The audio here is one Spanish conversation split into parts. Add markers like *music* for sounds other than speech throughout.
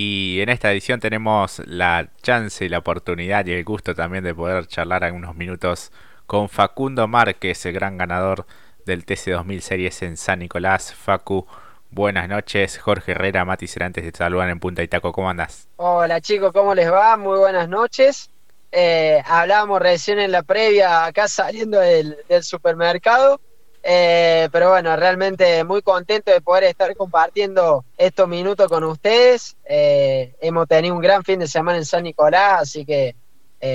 y en esta edición tenemos la chance y la oportunidad y el gusto también de poder charlar algunos minutos con Facundo Márquez, el gran ganador del TC2000 Series en San Nicolás. Facu, buenas noches. Jorge Herrera, Mati Cerantes te saludan en Punta Itaco. ¿Cómo andas? Hola chicos, ¿cómo les va? Muy buenas noches. Eh, hablábamos recién en la previa, acá saliendo del, supermercado. Eh, pero bueno, realmente muy contento de poder estar compartiendo estos minutos con ustedes. Eh, hemos tenido un gran fin de semana en San Nicolás, así que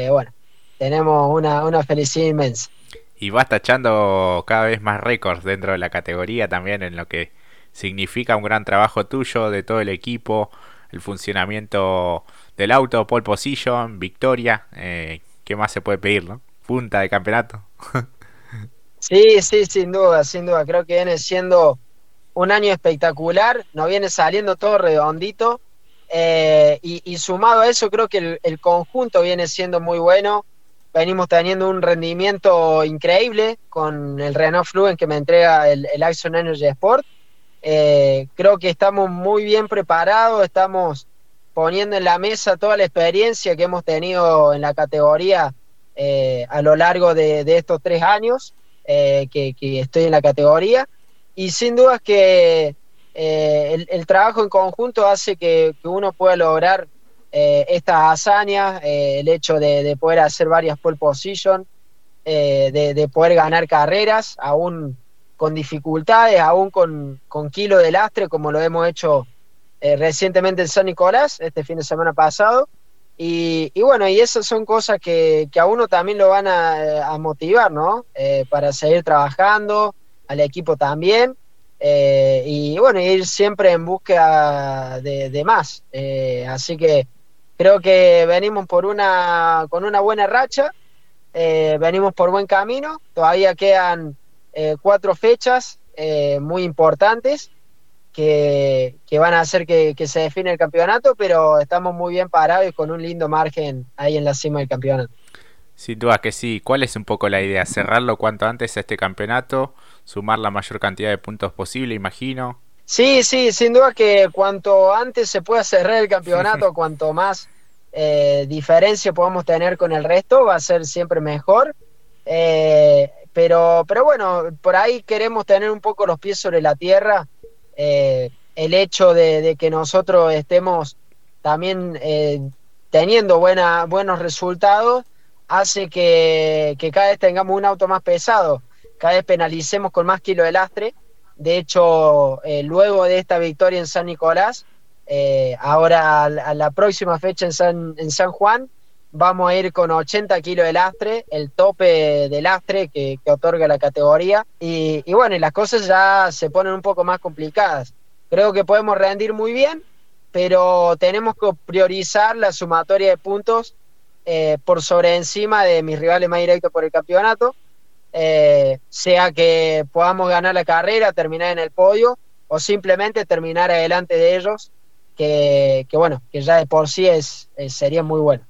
bueno, tenemos una, una felicidad inmensa. Y vas tachando cada vez más récords dentro de la categoría también en lo que significa un gran trabajo tuyo, de todo el equipo, el funcionamiento del auto, pole position, victoria. Eh, ¿Qué más se puede pedir, no? Punta de campeonato. *laughs* sí, sí, sin duda, sin duda. Creo que viene siendo un año espectacular. Nos viene saliendo todo redondito. Eh, y, sumado a eso, creo que el, conjunto viene siendo muy bueno. Venimos teniendo un rendimiento increíble con el Renault Fluent que me entrega el, el Energy Sport. Eh, creo que estamos muy bien preparados, estamos poniendo en la mesa toda la experiencia que hemos tenido en la categoría eh, a lo largo de, estos tres años eh, que, estoy en la categoría. Y sin duda es que eh, el, trabajo en conjunto hace que, uno pueda lograr estas hazañas, el hecho de, poder hacer varias pole position, de, poder ganar carreras, aún con dificultades, aún con, con kilo de lastre, como lo hemos hecho eh, recientemente en San Nicolás, este fin de semana pasado. Y, bueno, y esas son cosas que, a uno también lo van a, motivar, ¿no? Eh, para seguir trabajando, al equipo también. Eh, y bueno, ir siempre en búsqueda de, más. así que creo que venimos por una, con una buena racha, venimos por buen camino, todavía quedan cuatro fechas muy importantes que, van a hacer que, se define el campeonato, pero estamos muy bien parados y con un lindo margen ahí en la cima del campeonato. Sin duda que sí. ¿Cuál es un poco la idea? ¿Cerrarlo cuanto antes a este campeonato? ¿Sumar la mayor cantidad de puntos posible, imagino? Sí, sí, sin duda que cuanto antes se pueda cerrar el campeonato, *laughs* cuanto más eh, diferencia podamos tener con el resto, va a ser siempre mejor. Eh, pero, pero bueno, por ahí queremos tener un poco los pies sobre la tierra eh, el hecho de, que nosotros estemos también eh, teniendo buenos resultados hace que, cada vez tengamos un auto más pesado, cada vez penalicemos con más kilo de lastre. De hecho, eh, luego de esta victoria en San Nicolás, ahora a, la próxima fecha en San, en San Juan, vamos a ir con 80 kilos de lastre, el tope de lastre que, otorga la categoría. Y, bueno, y las cosas ya se ponen un poco más complicadas. Creo que podemos rendir muy bien, pero tenemos que priorizar la sumatoria de puntos eh, por sobre encima de mis rivales más directos por el campeonato. Eh, sea que podamos ganar la carrera, terminar en el podio, o simplemente terminar adelante de ellos, que, bueno, que ya de por sí es sería muy bueno.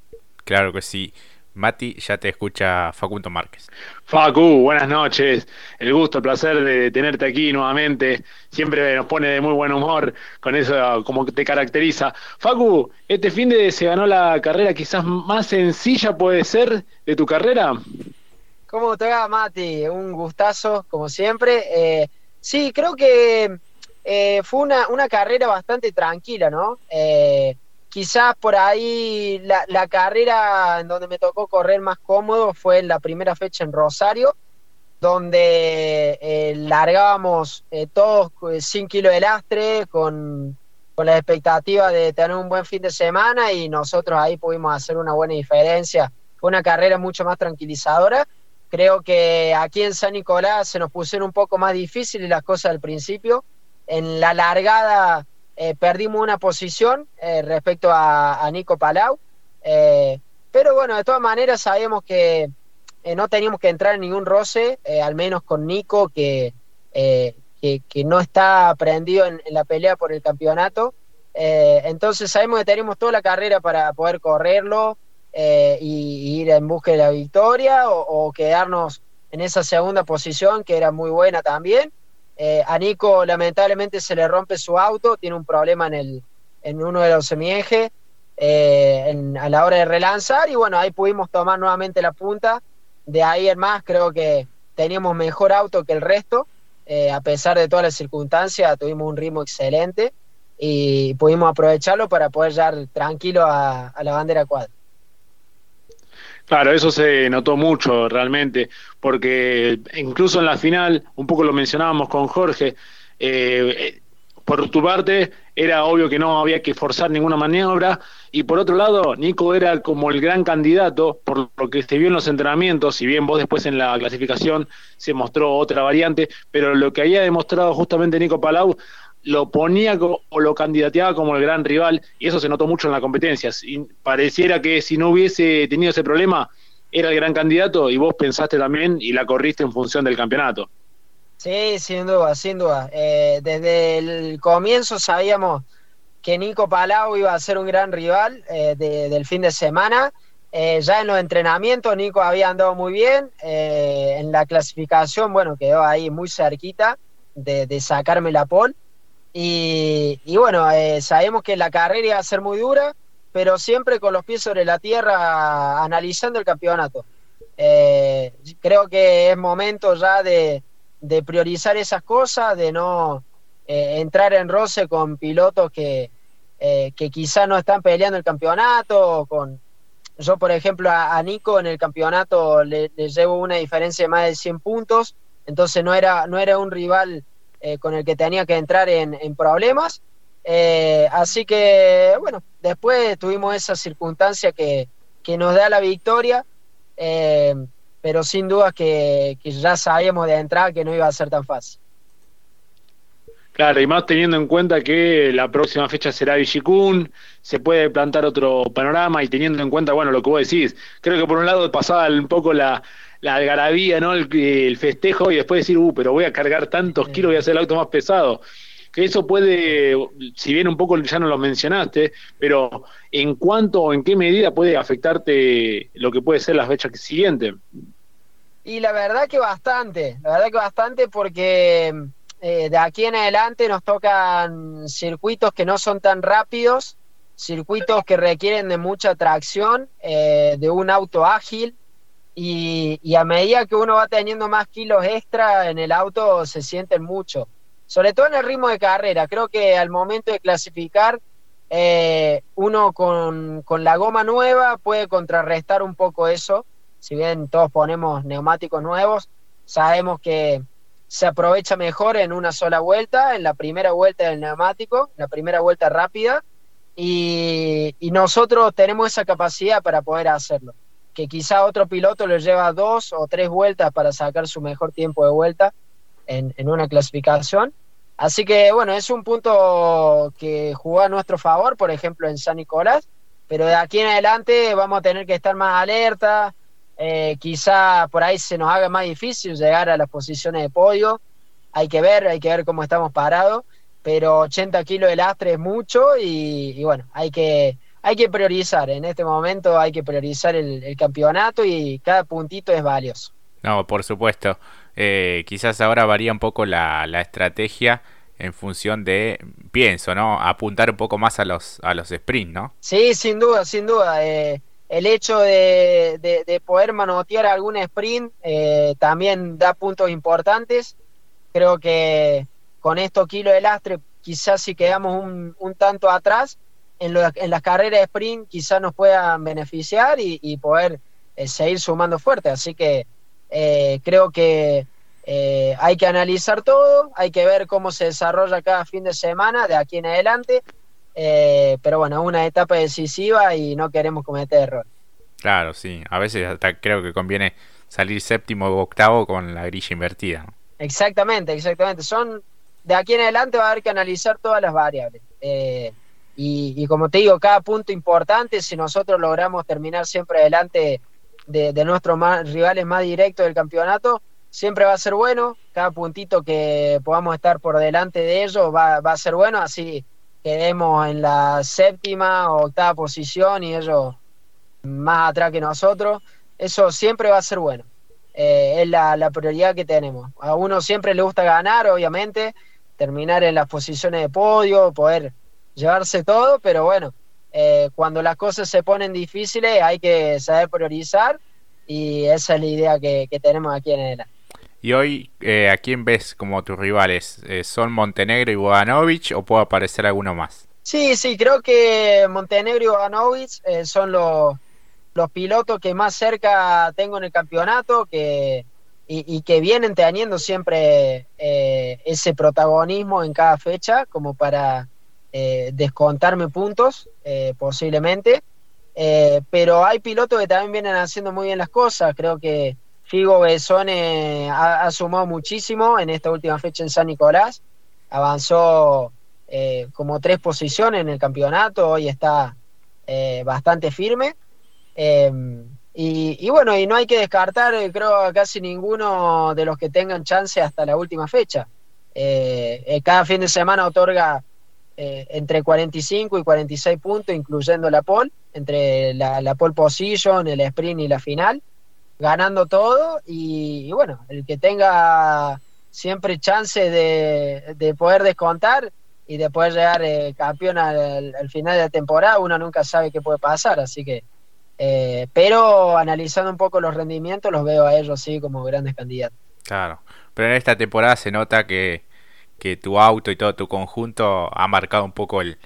Claro que sí. Mati, ya te escucha Facundo Márquez. Facu, buenas noches. El gusto, el placer de tenerte aquí nuevamente. Siempre nos pone de muy buen humor con eso como te caracteriza. Facu, este fin de se ganó la carrera quizás más sencilla puede ser de tu carrera. ¿Cómo te va, Mati? Un gustazo, como siempre. Eh, sí, creo que eh, fue una, una, carrera bastante tranquila, ¿no? Eh, Quizás por ahí la, carrera en donde me tocó correr más cómodo fue en la primera fecha en Rosario, donde eh, largábamos eh, todos sin kilo de lastre, con, la expectativa de tener un buen fin de semana y nosotros ahí pudimos hacer una buena diferencia. Fue una carrera mucho más tranquilizadora. Creo que aquí en San Nicolás se nos pusieron un poco más difíciles las cosas al principio. En la largada eh, perdimos una posición eh, respecto a, Nico Palau, eh, pero bueno, de todas maneras sabemos que no teníamos que entrar en ningún roce, al menos con Nico, que, que, no está prendido en, la pelea por el campeonato. entonces sabemos que tenemos toda la carrera para poder correrlo y, ir en busca de la victoria o quedarnos en esa segunda posición que era muy buena también. Eh, a Nico lamentablemente se le rompe su auto, tiene un problema en el, en uno de los semiejes eh, a la hora de relanzar y bueno, ahí pudimos tomar nuevamente la punta. De ahí en más creo que teníamos mejor auto que el resto, eh, a pesar de todas las circunstancias, tuvimos un ritmo excelente y pudimos aprovecharlo para poder llegar tranquilo a, la bandera cuadra. Claro, eso se notó mucho realmente, porque incluso en la final, un poco lo mencionábamos con Jorge, eh, por tu parte era obvio que no había que forzar ninguna maniobra y por otro lado Nico era como el gran candidato por lo que se vio en los entrenamientos, si bien vos después en la clasificación se mostró otra variante, pero lo que había demostrado justamente Nico Palau lo ponía o lo candidateaba como el gran rival y eso se notó mucho en la competencia. Pareciera que si no hubiese tenido ese problema era el gran candidato y vos pensaste también y la corriste en función del campeonato. Sí, sin duda, sin duda. Eh, desde el comienzo sabíamos que Nico Palau iba a ser un gran rival eh, del fin de semana. Eh, ya en los entrenamientos Nico había andado muy bien. en la clasificación, bueno, quedó ahí muy cerquita de, sacarme la pole. Y, bueno, sabemos que la carrera iba a ser muy dura, pero siempre con los pies sobre la tierra analizando el campeonato. creo que es momento ya de, priorizar esas cosas, de no eh, entrar en roce con pilotos que, eh, que quizá no están peleando el campeonato. con Yo, por ejemplo, a, Nico en el campeonato le, llevo una diferencia de más de 100 puntos, entonces no era, no era un rival eh, con el que tenía que entrar en, en problemas. así que, bueno, después tuvimos esa circunstancia que, que nos da la victoria pero sin duda que, ya sabíamos de entrada que no iba a ser tan fácil. Claro, y más teniendo en cuenta que la próxima fecha será Villicún, se puede plantar otro panorama y teniendo en cuenta, bueno, lo que vos decís, creo que por un lado pasaba un poco la, la algarabía, ¿no? El, festejo y después decir, uh, pero voy a cargar tantos kilos, voy a hacer el auto más pesado. Que eso puede, si bien un poco ya no lo mencionaste, pero ¿en cuánto o en qué medida puede afectarte lo que puede ser las fechas siguientes? Y la verdad que bastante, la verdad que bastante porque eh, de aquí en adelante nos tocan circuitos que no son tan rápidos, circuitos que requieren de mucha tracción, eh, de un auto ágil y, y, a medida que uno va teniendo más kilos extra en el auto se sienten mucho, sobre todo en el ritmo de carrera. Creo que al momento de clasificar eh, uno con, con la goma nueva puede contrarrestar un poco eso si bien todos ponemos neumáticos nuevos, sabemos que se aprovecha mejor en una sola vuelta, en la primera vuelta del neumático, la primera vuelta rápida, y, nosotros tenemos esa capacidad para poder hacerlo. Que quizá otro piloto le lleva dos o tres vueltas para sacar su mejor tiempo de vuelta en, en una clasificación. Así que bueno, es un punto que jugó a nuestro favor, por ejemplo, en San Nicolás, pero de aquí en adelante vamos a tener que estar más alerta, eh, quizá por ahí se nos haga más difícil llegar a las posiciones de podio. Hay que ver, hay que ver cómo estamos parados, pero 80 kilos de lastre es mucho y, bueno, hay que, hay que priorizar. En este momento hay que priorizar el, campeonato y cada puntito es valioso. No, por supuesto. Eh, quizás ahora varía un poco la, la estrategia en función de, pienso, ¿no? Apuntar un poco más a los, a los sprints, ¿no? Sí, sin duda, sin duda. Eh, el hecho de, poder manotear algún sprint eh, también da puntos importantes. Creo que con estos kilos de lastre, quizás si quedamos un, tanto atrás, en, en, las carreras de sprint quizás nos puedan beneficiar y, poder eh, seguir sumando fuerte. Así que eh, creo que hay que analizar todo, hay que ver cómo se desarrolla cada fin de semana de aquí en adelante eh, pero bueno, es una etapa decisiva y no queremos cometer errores. Claro, sí. A veces hasta creo que conviene salir séptimo o octavo con la grilla invertida. Exactamente, exactamente. Son de aquí en adelante va a haber que analizar todas las variables. Eh, y, como te digo, cada punto importante, si nosotros logramos terminar siempre adelante de, nuestros rivales más directos del campeonato, siempre va a ser bueno. Cada puntito que podamos estar por delante de ellos va, va a ser bueno. Así quedemos en la séptima o octava posición y ellos más atrás que nosotros, eso siempre va a ser bueno. Eh, es la, prioridad que tenemos. A uno siempre le gusta ganar, obviamente, terminar en las posiciones de podio, poder llevarse todo, pero bueno, eh, cuando las cosas se ponen difíciles hay que saber priorizar y esa es la idea que, tenemos aquí en el ¿Y hoy eh, a quién ves como tus rivales? Eh, ¿Son Montenegro y Bogdanovich o puede aparecer alguno más? Sí, sí, creo que Montenegro y Bogdanovich son los, los pilotos que más cerca tengo en el campeonato, que y, que vienen teniendo siempre eh, ese protagonismo en cada fecha como para eh, descontarme puntos eh, posiblemente. pero hay pilotos que también vienen haciendo muy bien las cosas. Creo que Figo Besone ha, sumado muchísimo en esta última fecha en San Nicolás. Avanzó como tres posiciones en el campeonato. Hoy está bastante firme. Y, bueno, y no hay que descartar, eh, creo, a casi ninguno de los que tengan chance hasta la última fecha. Eh, eh, cada fin de semana otorga entre 45 y 46 puntos, incluyendo la pole, entre la, la pole position, el sprint y la final, ganando todo. Y, bueno, el que tenga siempre chance de, poder descontar y de poder llegar campeón al, al final de la temporada, uno nunca sabe qué puede pasar, así que eh, pero analizando un poco los rendimientos, los veo a ellos sí como grandes candidatos. Claro, pero en esta temporada se nota que, tu auto y todo tu conjunto ha marcado un poco el,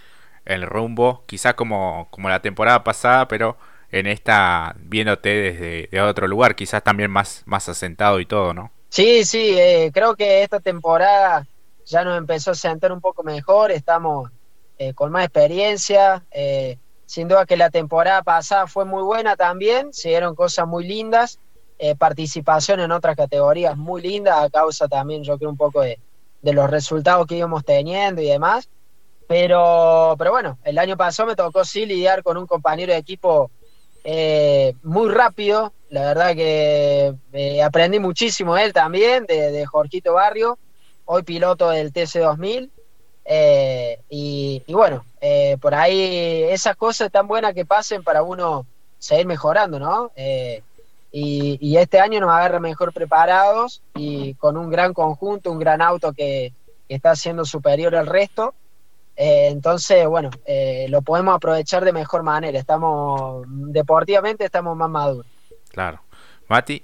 rumbo, quizás como, como la temporada pasada, pero en esta viéndote desde otro lugar, quizás también más, más asentado y todo, ¿no? Sí, sí, eh, creo que esta temporada ya nos empezó a sentar un poco mejor, estamos eh, con más experiencia. Eh, sin duda que la temporada pasada fue muy buena también, se dieron cosas muy lindas, eh, participación en otras categorías muy linda, a causa también yo creo un poco de, los resultados que íbamos teniendo y demás. Pero, pero bueno, el año pasado me tocó sí lidiar con un compañero de equipo eh, muy rápido, la verdad que eh, aprendí muchísimo él también, de, de Jorquito Barrio, hoy piloto del TC2000, eh, y, bueno, eh, por ahí esas cosas tan buenas que pasen para uno seguir mejorando, ¿no? Eh, y, este año nos agarra mejor preparados y con un gran conjunto, un gran auto que, está siendo superior al resto. entonces, bueno, lo podemos aprovechar de mejor manera. Estamos, deportivamente estamos más maduros. Claro. Mati,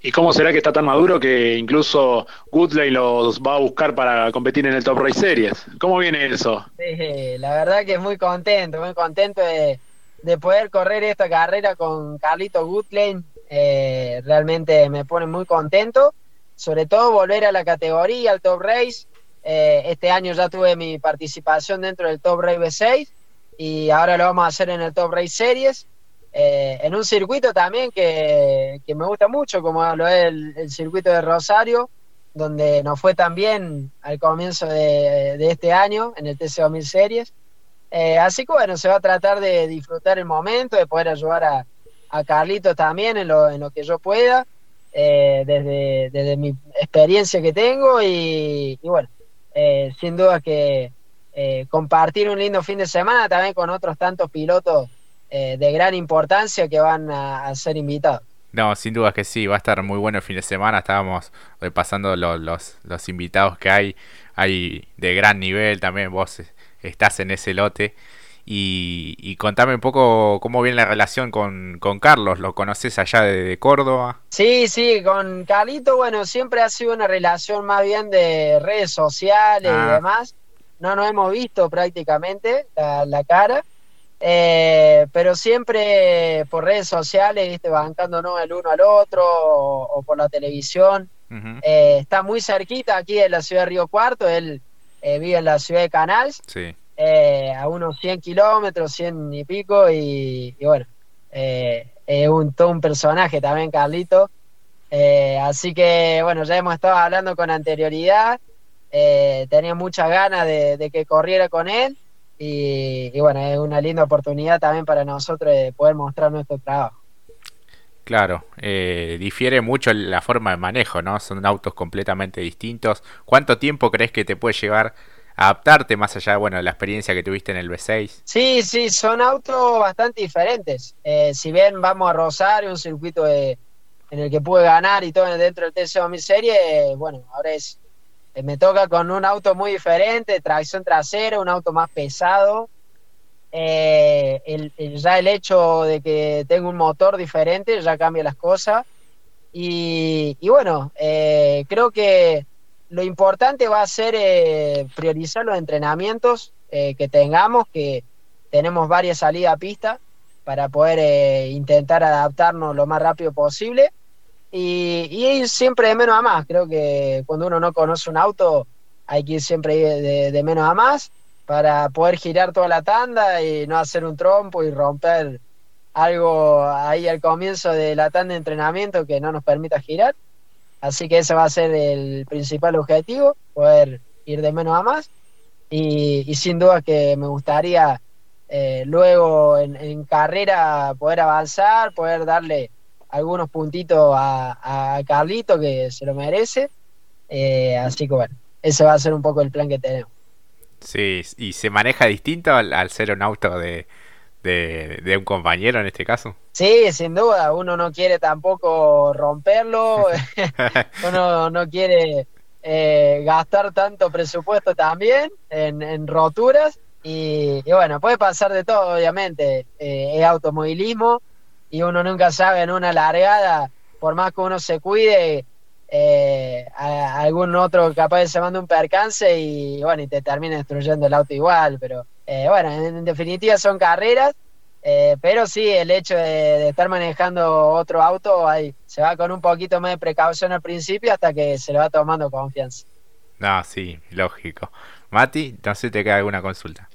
¿Y cómo será que está tan maduro que incluso Goodley los va a buscar para competir en el Top Race Series? ¿Cómo viene eso? Sí, la verdad que es muy contento, muy contento de, poder correr esta carrera con Carlito Goodley. Eh, realmente me pone muy contento. Sobre todo volver a la categoría, al Top Race. Eh, este año ya tuve mi participación dentro del Top Race B6 y ahora lo vamos a hacer en el Top Race Series. Eh, en un circuito también que, me gusta mucho, como lo es el, circuito de Rosario, donde nos fue también al comienzo de, este año en el TC2000 Series. Así que bueno, se va a tratar de disfrutar el momento, de poder ayudar a, a Carlitos también en lo, en lo que yo pueda, eh, desde, desde mi experiencia que tengo y, bueno, sin duda que compartir un lindo fin de semana también con otros tantos pilotos eh, de gran importancia que van a, ser invitados. No, sin duda que sí, va a estar muy bueno el fin de semana. Estábamos repasando los, los, invitados que hay. Hay de gran nivel también, vos estás en ese lote. Y, contame un poco cómo viene la relación con, Carlos. ¿Lo conoces allá de, Córdoba? Sí, sí, con Carlito, bueno, siempre ha sido una relación más bien de redes sociales y ah. demás. No nos hemos visto prácticamente la cara. Eh, pero siempre por redes sociales, ¿viste? bancándonos el uno al otro o, por la televisión. Eh, está muy cerquita aquí de la ciudad de Río Cuarto, él eh, vive en la ciudad de Canals, a unos 100 kilómetros, 100 y pico, y, bueno, es un, todo un personaje también, Carlito. así que bueno, ya hemos estado hablando con anterioridad, tenía muchas ganas de que corriera con él. Y, bueno, es una linda oportunidad también para nosotros de poder mostrar nuestro trabajo. Claro, eh, difiere mucho la forma de manejo, ¿no? Son autos completamente distintos. ¿Cuánto tiempo crees que te puede llevar adaptarte más allá bueno, de la experiencia que tuviste en el V6? Sí, sí, son autos bastante diferentes. Eh, si bien vamos a Rosario, un circuito en el que pude ganar y todo dentro del TC 2000 Serie, bueno, ahora es me toca con un auto muy diferente, tracción trasera, un auto más pesado. el, ya el hecho de que tengo un motor diferente ya cambia las cosas. Y, bueno, creo que lo importante va a ser priorizar los entrenamientos que tengamos, que tenemos varias salidas a pista para poder eh, intentar adaptarnos lo más rápido posible y, ir siempre de menos a más. Creo que cuando uno no conoce un auto hay que ir siempre de, de, menos a más para poder girar toda la tanda y no hacer un trompo y romper algo ahí al comienzo de la tanda de entrenamiento que no nos permita girar. Así que ese va a ser el principal objetivo, poder ir de menos a más. Y, y sin duda que me gustaría eh, luego en, carrera poder avanzar, poder darle algunos puntitos a, Carlito que se lo merece. Eh, así que bueno, ese va a ser un poco el plan que tenemos. Sí, y se maneja distinto al, ser un auto de, de, un compañero en este caso. Sí, sin duda, uno no quiere tampoco romperlo, *laughs* uno no quiere eh, gastar tanto presupuesto también en, roturas y, bueno, puede pasar de todo, obviamente. Eh, es automovilismo y uno nunca sabe en una largada, por más que uno se cuide, eh, algún otro capaz se manda un percance y bueno, y te termina destruyendo el auto igual. Pero eh, bueno, en, definitiva son carreras. pero sí, el hecho de, estar manejando otro auto, ahí se va con un poquito más de precaución al principio hasta que se le va tomando confianza. No, sí, lógico. Mati, si te queda alguna consulta.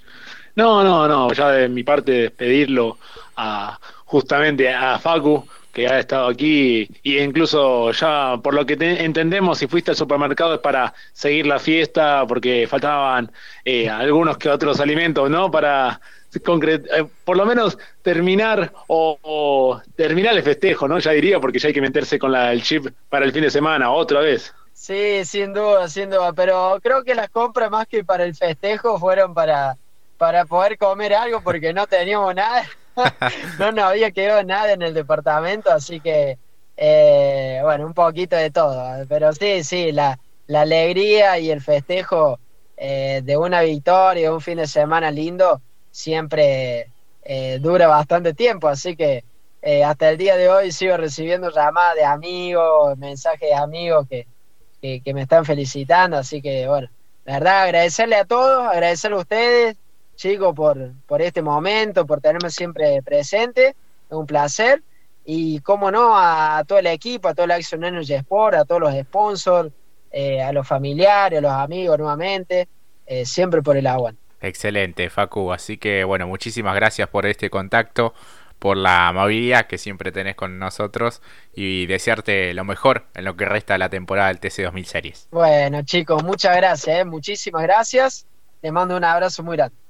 No, no, no, ya de mi parte despedirlo a justamente a Facu, que ha estado aquí y incluso ya por lo que entendemos si fuiste al supermercado es para seguir la fiesta porque faltaban eh, algunos que otros alimentos, ¿no? Para eh, por lo menos terminar o, terminar el festejo, ¿no? Ya diría porque ya hay que meterse con la, el chip para el fin de semana otra vez. Sí, sin duda, sin duda, pero creo que las compras más que para el festejo fueron para, para poder comer algo porque no teníamos nada, *laughs* no nos había quedado nada en el departamento, así que, eh, bueno, un poquito de todo, pero sí, sí, la, la alegría y el festejo eh, de una victoria, un fin de semana lindo, siempre eh, dura bastante tiempo, así que hasta el día de hoy sigo recibiendo llamadas de amigos, mensajes de amigos que que, me están felicitando, así que bueno, la verdad agradecerle a todos, agradecerle a ustedes, chicos, por, por este momento, por tenerme siempre presente, es un placer, y cómo no, a, todo el equipo, a todo el Action Energy Sport, a todos los sponsors, eh, a los familiares, a los amigos nuevamente, eh, siempre por el agua. Excelente, Facu. Así que bueno, muchísimas gracias por este contacto por la amabilidad que siempre tenés con nosotros y desearte lo mejor en lo que resta de la temporada del TC 2000 Series. Bueno, chicos, muchas gracias, ¿eh? muchísimas gracias. Les mando un abrazo muy grande.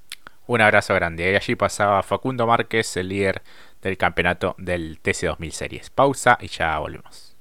Un abrazo grande. Y allí pasaba Facundo Márquez, el líder del campeonato del TC 2000 Series. Pausa y ya volvemos.